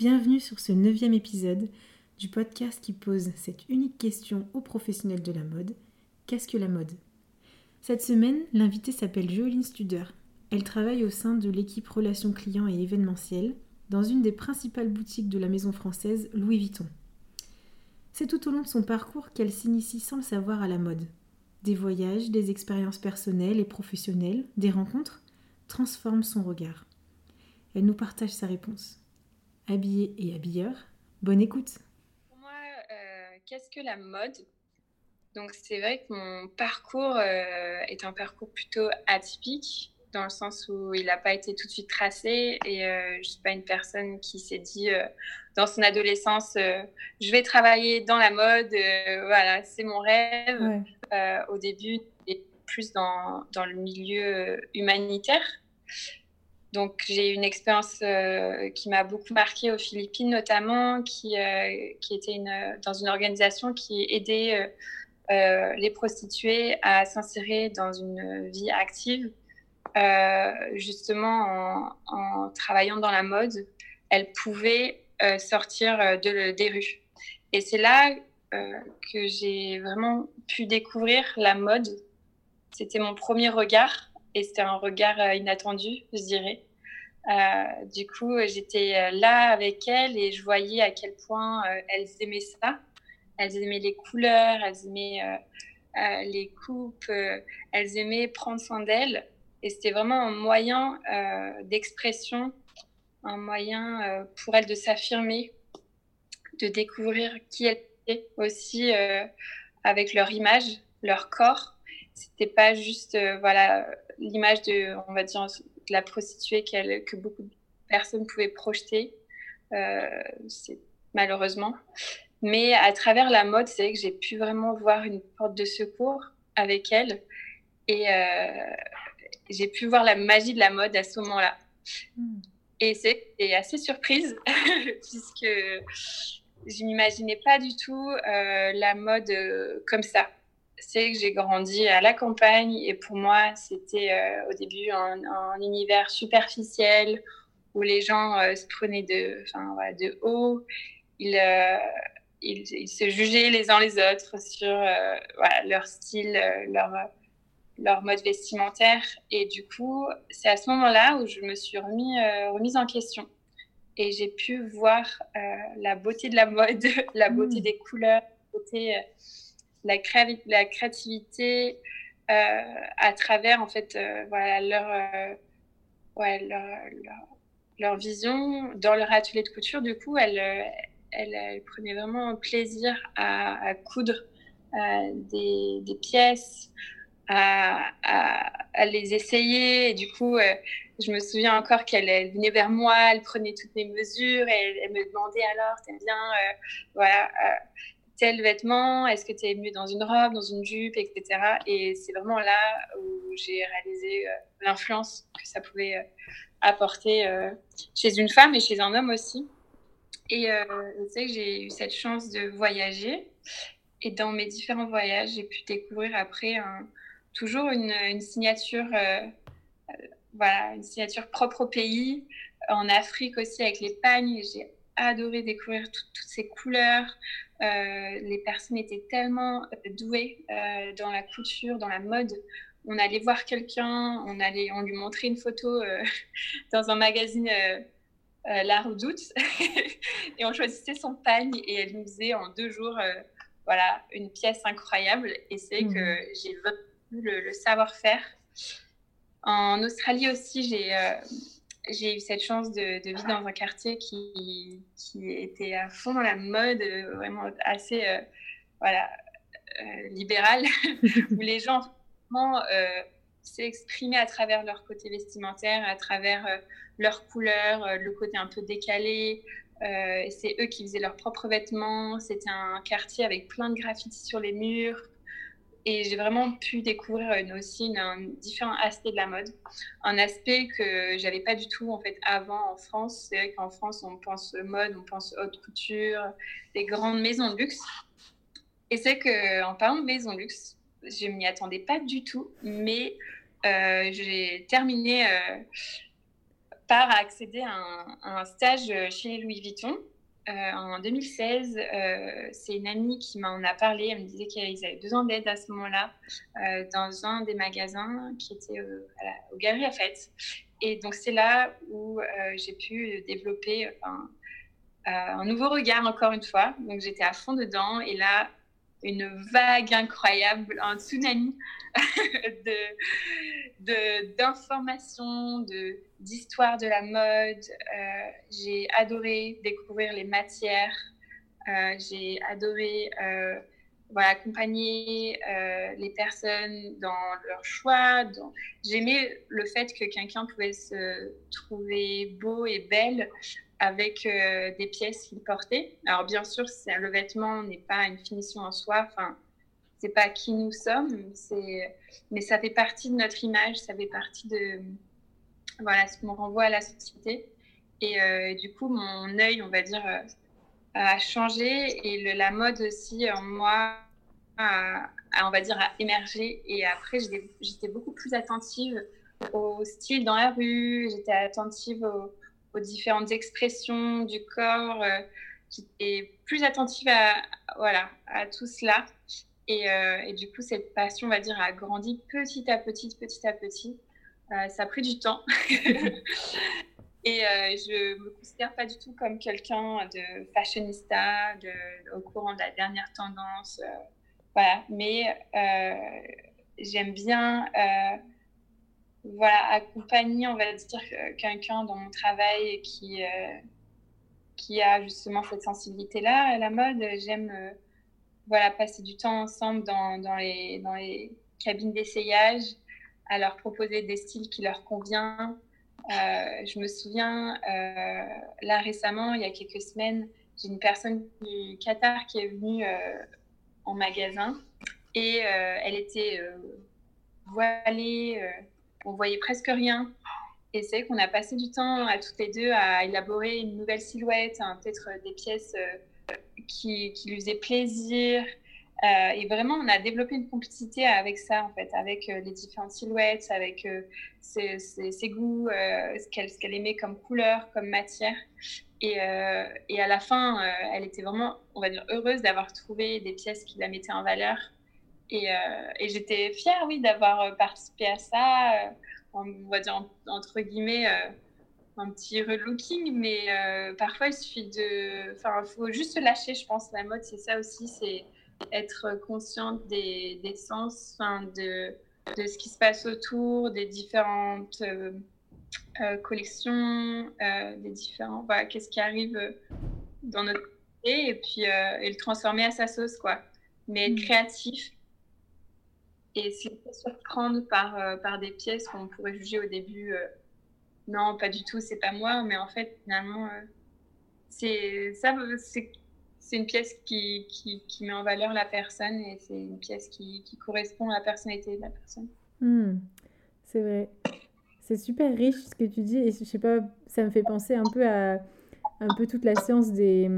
Bienvenue sur ce neuvième épisode du podcast qui pose cette unique question aux professionnels de la mode. Qu'est-ce que la mode? Cette semaine, l'invitée s'appelle Joline Studer. Elle travaille au sein de l'équipe relations clients et événementiel dans une des principales boutiques de la maison française Louis Vuitton. C'est tout au long de son parcours qu'elle s'initie sans le savoir à la mode. Des voyages, des expériences personnelles et professionnelles, des rencontres transforment son regard. Elle nous partage sa réponse. Habillée et habilleur, bonne écoute. Pour moi, euh, qu'est-ce que la mode? Donc c'est vrai que mon parcours euh, est un parcours plutôt atypique dans le sens où il n'a pas été tout de suite tracé et euh, je ne suis pas une personne qui s'est dit dans son adolescence je vais travailler dans la mode, voilà, c'est mon rêve. au début, et plus dans, dans le milieu humanitaire. Donc j'ai une expérience euh, qui m'a beaucoup marquée aux Philippines notamment, qui, euh, était dans une organisation qui aidait euh, les prostituées à s'insérer dans une vie active, justement en, travaillant dans la mode, elles pouvaient sortir de, des rues. Et c'est là que j'ai vraiment pu découvrir la mode. C'était mon premier regard et c'était un regard inattendu, je dirais. Euh, du coup, j'étais euh, là avec elles et je voyais à quel point elles aimaient ça. Elles aimaient les couleurs, elles aimaient les coupes, elles aimaient prendre soin d'elles. Et c'était vraiment un moyen d'expression, un moyen pour elles de s'affirmer, de découvrir qui elles étaient aussi avec leur image, leur corps. C'était pas juste voilà l'image de, on va dire, de la prostituée que beaucoup de personnes pouvaient projeter, euh, malheureusement. Mais à travers la mode, c'est que j'ai pu vraiment voir une porte de secours avec elle. Et euh, j'ai pu voir la magie de la mode à ce moment-là. Hmm. Et c'est assez surprise, puisque je n'imaginais pas du tout euh, la mode comme ça c'est que j'ai grandi à la campagne et pour moi, c'était euh, au début un, univers superficiel où les gens euh, se prenaient de, de haut. Euh, ils, ils, se jugeaient les uns les autres sur leur style, leur, leur mode vestimentaire. Et du coup, c'est à ce moment-là où je me suis remis, remise en question. Et j'ai pu voir la beauté de la mode, la beauté mmh. des couleurs, la beauté la, la créativité euh, à travers en fait euh, voilà leur, euh, leur, leur, vision dans leur atelier de couture du coup elle, elle, prenait vraiment plaisir à, coudre des, pièces à, les essayer. Du coup je me souviens encore qu'elle venait vers moi, elle prenait toutes mes mesures et elle, me demandait alors, t'aimes bien, voilà, tel vêtement, est-ce que tu es mieux dans une robe, dans une jupe, etc. Et c'est vraiment là où j'ai réalisé euh, l'influence que ça pouvait euh, apporter euh, chez une femme et chez un homme aussi. Et je sais que j'ai eu cette chance de voyager. Et dans mes différents voyages, j'ai pu découvrir après toujours une, signature, voilà, une signature propre au pays. En Afrique aussi avec les pagnes, j'ai adoré découvrir toutes ces couleurs, euh, les personnes étaient tellement euh, douées euh, dans la couture, dans la mode. On allait voir quelqu'un, on allait, on lui montrait une photo dans un magazine La Redoute et on choisissait son pagne et elle nous faisait en deux jours, voilà, une pièce incroyable. Et c'est que mmh. j'ai vu le savoir-faire. En Australie aussi, j'ai j'ai eu cette chance de, vivre dans un quartier qui, était à fond dans la mode, euh, vraiment assez euh, voilà, euh, libéral, où les gens euh, s'exprimaient à travers leur côté vestimentaire, à travers leurs couleurs, le côté un peu décalé. c'est eux qui faisaient leurs propres vêtements. C'était un quartier avec plein de graffitis sur les murs. Et j'ai vraiment pu découvrir aussi un différent aspect de la mode, un aspect que j'avais pas du tout en fait avant en France. C'est vrai qu'en France on pense mode, on pense haute couture, des grandes maisons de luxe. Et c'est que en parlant de maisons de luxe, je m'y attendais pas du tout, mais euh, j'ai terminé euh, par accéder à un, stage chez Louis Vuitton. En 2016, c'est une amie qui m'en a parlé. Elle me disait qu'ils avaient besoin d'aide à ce moment-là dans un des magasins qui était au Galerie Lafayette. Et donc, c'est là où j'ai pu développer un nouveau regard, encore une fois. Donc, j'étais à fond dedans. Et là, une vague incroyable, un tsunami d'informations, de, d'histoire de, la mode. Euh, j'ai adoré découvrir les matières. Euh, j'ai adoré euh, accompagner les personnes dans leur choix. J'aimais le fait que quelqu'un pouvait se trouver beau et belle avec euh, des pièces qu'il portait. Alors bien sûr, le vêtement n'est pas une finition en soi, enfin, c'est pas qui nous sommes, mais ça fait partie de notre image, ça fait partie de voilà ce qu'on renvoie à la société. Et euh, du coup, mon œil, on va dire, euh, a changé et la mode aussi en moi on va dire, a émergé. Et après, j'étais beaucoup plus attentive au style dans la rue, j'étais attentive au aux différentes expressions du corps. Euh, j'étais plus attentive à, voilà, à tout cela. Et, euh, et, du coup, cette passion, on va dire, a grandi petit à petit, petit à petit. Euh, ça a pris du temps. et je me considère pas du tout comme quelqu'un de fashionista, de, au courant de la dernière tendance. voilà. Mais j'aime bien voilà, accompagner, on va dire, quelqu'un dans mon travail qui, euh, qui a justement cette sensibilité-là à la mode. J'aime euh, voilà, passer du temps ensemble dans, dans, les, dans les cabines d'essayage, à leur proposer des styles qui leur conviennent. Euh, je me souviens, là récemment, il y a quelques semaines, j'ai une personne du Qatar qui est venue en magasin et elle était voilée on voyait presque rien. Et c'est qu'on a passé du temps à toutes les deux à élaborer une nouvelle silhouette, hein, peut-être euh, des pièces euh, qui, lui faisaient plaisir. Euh, et vraiment, on a développé une complicité avec ça, en fait, avec les différentes silhouettes, avec ses, goûts, ce qu'elle aimait comme couleur, comme matière. Et, et à la fin, elle était vraiment, on va dire, heureuse d'avoir trouvé des pièces qui la mettaient en valeur et, euh, et j'étais fière, oui, d'avoir euh, participé à ça. Euh, on va dire, entre guillemets, un petit relooking, mais parfois il suffit de. Enfin, il faut juste se lâcher, je pense. La mode, c'est ça aussi, c'est être consciente des, des sens, de, de ce qui se passe autour, des différentes collections, des différents. Voilà, qu'est-ce qui arrive dans notre et puis et le transformer à sa sauce, quoi. Mais être mmh. créatif et se surprendre par, euh, par des pièces qu'on pourrait juger au début, euh, non, pas du tout, c'est pas moi, mais en fait, finalement, euh, c'est ça, c'est une pièce qui, qui, met en valeur la personne et c'est une pièce qui, qui, correspond à la personnalité de la personne. Hmm, c'est vrai. C'est super riche ce que tu dis et je sais pas, ça me fait penser un peu à un peu toute la science des,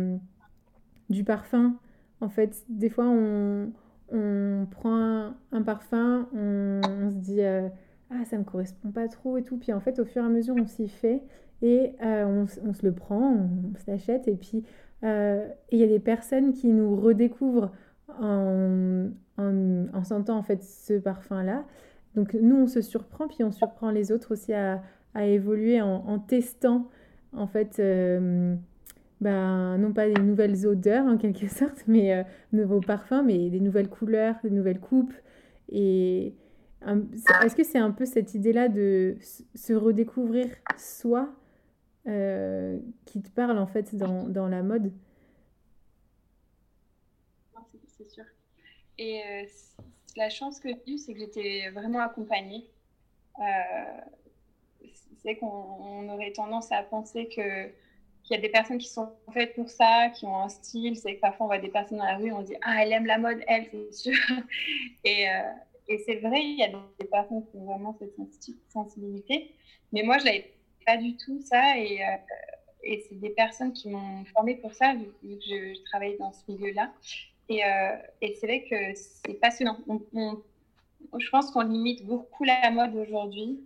du parfum. En fait, des fois, on, on prend un, parfum, on, se dit euh, ah ça me correspond pas trop et tout, puis en fait au fur et à mesure on s'y fait et euh, on, se le prend, on, se l'achète et puis euh, il y a des personnes qui nous redécouvrent en, en, sentant en fait ce parfum là. Donc nous on se surprend puis on surprend les autres aussi à, à évoluer en, en, testant en fait ben, non pas des nouvelles odeurs en quelque sorte, mais euh, nouveaux parfums, mais des nouvelles couleurs, des nouvelles coupes. Et est-ce que c'est un peu cette idée-là de se redécouvrir soi euh, qui te parle en fait dans, dans la mode? C'est sûr. Et euh, la chance que j'ai eue, c'est que j'étais vraiment accompagnée. c'est qu'on aurait tendance à penser que il y a des personnes qui sont faites pour ça, qui ont un style. C'est que parfois on voit des personnes dans la rue, on dit ah elle aime la mode, elle c'est sûr. et, euh, et c'est vrai, il y a des personnes qui ont vraiment cette sensibilité. Mais moi je l'avais pas du tout ça et, euh, et c'est des personnes qui m'ont formée pour ça vu que je, travaille dans ce milieu-là. Et, euh, et c'est vrai que c'est passionnant. je pense qu'on limite beaucoup la mode aujourd'hui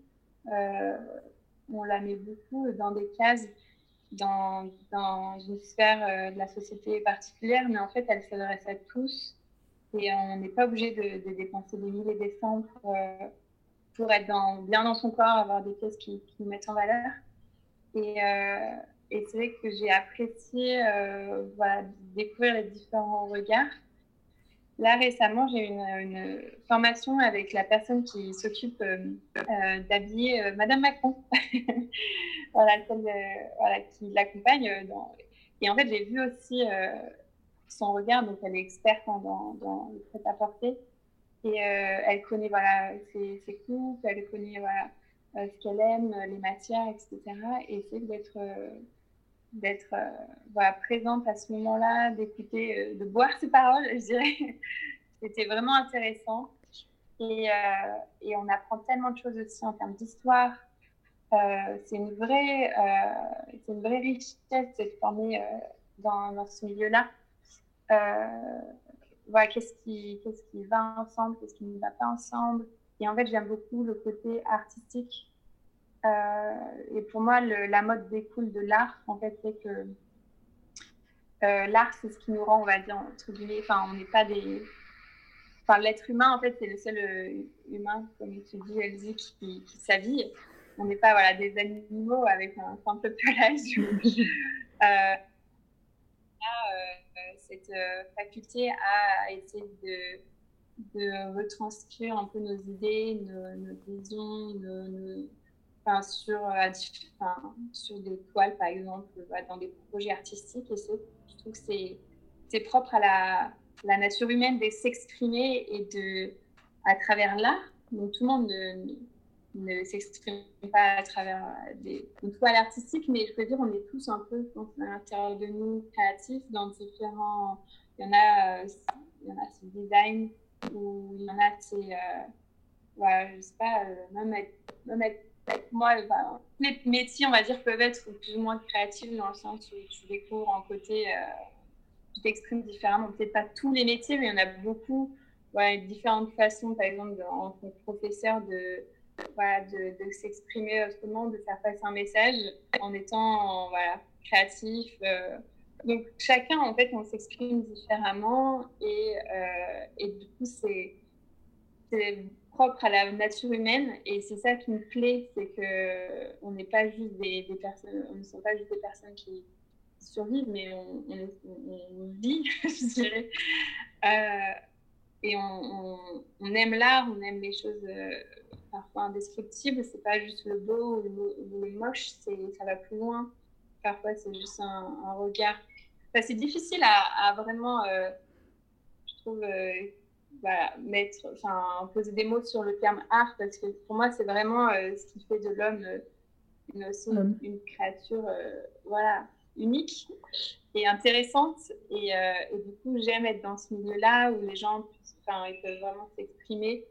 on la met beaucoup dans des cases, dans, dans une sphère de la société particulière, mais en fait, elle s'adresse à tous et on n'est pas obligé de, dépenser des milliers des cents pour, pour être dans, bien dans son corps, avoir des pièces qui, nous mettent en valeur. Et, et c'est vrai que j'ai apprécié voilà, découvrir les différents regards. Là, récemment, j'ai eu une, formation avec la personne qui s'occupe euh, euh, d'habiller euh, Madame Macron, voilà, voilà, qui l'accompagne. Et en fait, j'ai vu aussi son regard, donc elle est experte dans, dans le prêt-à-porter. Et elle connaît voilà, ses, ses, coupes, elle connaît voilà, ce qu'elle aime, les matières, etc. Et c'est d'être d'être euh, voilà, présente à ce moment-là, d'écouter, euh, de boire ses paroles, je dirais. C'était vraiment intéressant. Et, euh, et, on apprend tellement de choses aussi en termes d'histoire. c'est une vraie, une vraie richesse d'être formée dans, dans, ce milieu-là. voilà, qu'est-ce qui, qu'est-ce qui va ensemble, qu'est-ce qui ne va pas ensemble. Et en fait, j'aime beaucoup le côté artistique et pour moi, la mode découle de l'art. En fait, c'est que euh, l'art, c'est ce qui nous rend, on va dire, entre guillemets, enfin, on n'est pas des. Enfin, l'être humain, en fait, c'est le seul euh, humain, comme tu dis, Elsie, qui, qui s'habille. On n'est pas voilà, des animaux avec un simple pelage. euh, cette faculté à essayer de, de retranscrire un peu nos idées, nos, nos visions, nos, sur, euh, sur des toiles, par exemple, dans des projets artistiques. Et je trouve que c'est propre à la, la, nature humaine de s'exprimer et de, à travers l'art. Donc tout le monde ne, ne s'exprime pas à travers des, toiles artistiques, mais je peux dire on est tous un peu à l'intérieur de nous créatifs dans différents. Il y en a, euh, il y en a c'est design ou il y en a c'est, euh, ouais, je sais pas, même même être moi, les métiers, on va dire, peuvent être plus ou moins créatifs dans le sens où tu découvres en côté, euh, tu t'exprimes différemment. Peut-être pas tous les métiers, mais il y en a beaucoup, ouais, différentes façons, par exemple, en tant que professeur, de, de s'exprimer autrement, de faire passer un message en étant voilà, créatif. Euh. donc, chacun, en fait, on s'exprime différemment et, euh, et du coup, c'est propre à la nature humaine et c'est ça qui me plaît, c'est que on n'est pas juste des, personnes, on ne sont pas juste des personnes qui, survivent, mais on, on, vit, je dirais. Euh, et on, aime l'art, on aime les choses euh, parfois indescriptibles. C'est pas juste le beau ou le, moche, c'est ça va plus loin. Parfois, c'est juste un, regard. Enfin, c'est difficile à, à vraiment, euh, je trouve mettre, enfin, poser des mots sur le terme art, parce que pour moi, c'est vraiment euh, ce qui fait de l'homme euh, une, une, créature euh, voilà, unique et intéressante. Et, et du coup, j'aime être dans ce milieu-là où les gens ils peuvent vraiment s'exprimer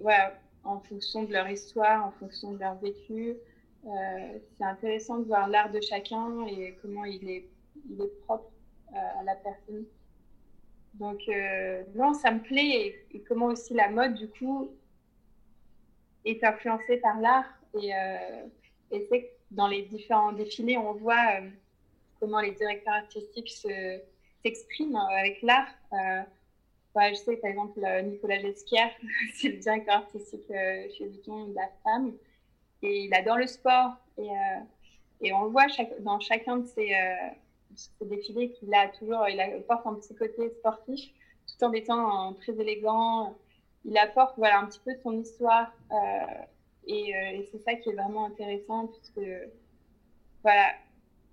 voilà, en fonction de leur histoire, en fonction de leur vécu. c'est intéressant de voir l'art de chacun et comment il est, il est propre à la personne. Donc, euh, non, ça me plaît. Et, comment aussi la mode, du coup, est influencée par l'art. Et, euh, et c'est dans les différents défilés, on voit euh, comment les directeurs artistiques s'expriment avec l'art. je sais, par exemple, Nicolas Gesquière, c'est le directeur artistique chez Vuitton de la femme. Et il adore le sport. Et, et on le voit dans chacun de ses ce défilé qu'il a toujours, il apporte un petit côté sportif, tout en étant très élégant. Il apporte voilà, un petit peu de son histoire. Euh, euh, et, c'est ça qui est vraiment intéressant, puisque voilà,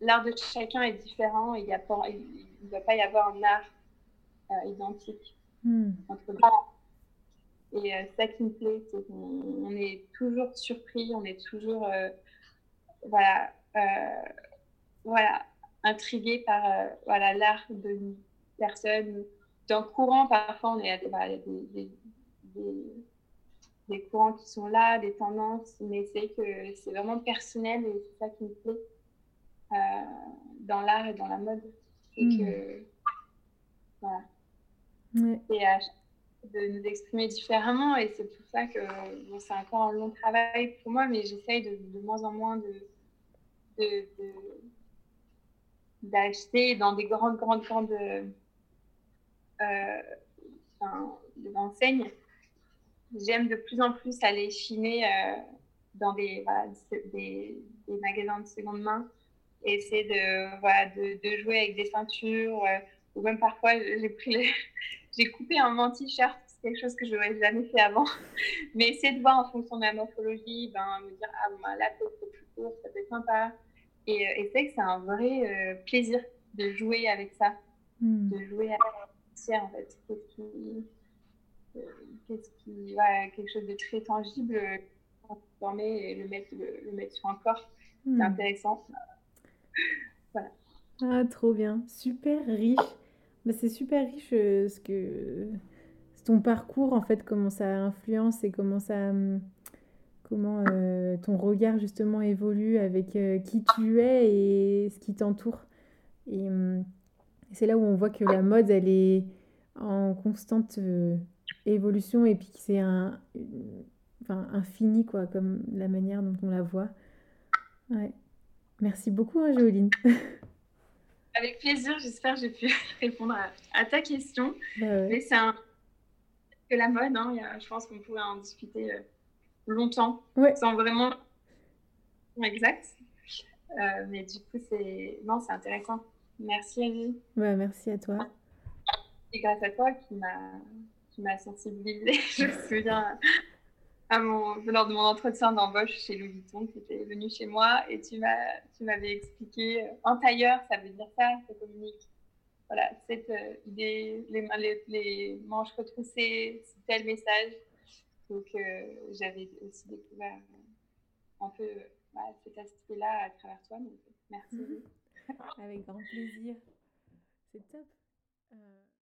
l'art de chacun est différent. Il ne doit pas y avoir un art euh, identique hmm. entre deux. Et ça qui me plaît, c'est qu'on est toujours surpris, on est toujours voilà, voilà, intrigué par euh, voilà l'art d'une personne, d'un courant. Parfois, on est à des, des, courants qui sont là, des tendances, mais c'est que c'est vraiment personnel et c'est ça qui me plaît euh, dans l'art et dans la mode. C'est hmm. que voilà. de nous exprimer différemment. Et c'est pour ça que c'est encore un long travail pour moi, mais j'essaye de, de, moins en moins de, d'acheter dans des grandes, grandes, grandes euh, enseignes. J'aime de plus en plus aller chiner euh, dans des, magasins de seconde main et essayer de, jouer avec des ceintures. Euh, ou même parfois, j'ai pris j'ai coupé un mon t-shirt, c'est quelque chose que je n'aurais jamais fait avant. Mais essayer de voir en fonction de la morphologie, ben, me dire, ah ben, la peau c'est plus court, ça peut être sympa. Et, euh, et c'est que c'est un vrai euh, plaisir de jouer avec ça, hmm. de jouer avec ça en fait. Qu'est-ce qui, euh, qu'est-ce qui, quelque chose de très tangible, transformer et le mettre, le, mettre sur un corps. C'est hmm. intéressant. voilà. Ah, trop bien. Super riche. Bah, c'est super riche ce que ton parcours, en fait, comment ça influence et comment ça. Comment euh, ton regard justement évolue avec euh, qui tu es et ce qui t'entoure. Et hum, c'est là où on voit que la mode, elle est en constante euh, évolution et puis que c'est un, enfin, infini, quoi, comme la manière dont on la voit. Ouais. Merci beaucoup, hein, Géoline. Avec plaisir, j'espère que j'ai pu répondre à, ta question. Bah Mais c'est un... que la mode, hein, je pense qu'on pourrait en discuter longtemps, sans vraiment exact. Euh, mais du coup, c'est non, c'est intéressant. Merci Annie. Bah, merci à toi. Et grâce à toi qui m'a qui m'a sensibilisée. Je me souviens à mon lors de mon entretien d'embauche chez Louis Vuitton, qui était venu chez moi et tu m'as tu m'avais expliqué euh, en tailleur, ça veut dire ça, ça communique. Voilà, cette euh, idée, les, les, les manches retroussées, c'est tel message. Donc, euh, j'avais aussi découvert euh, un peu bah, cet aspect-là à travers toi. Donc, merci. Avec grand plaisir. C'est top. Euh,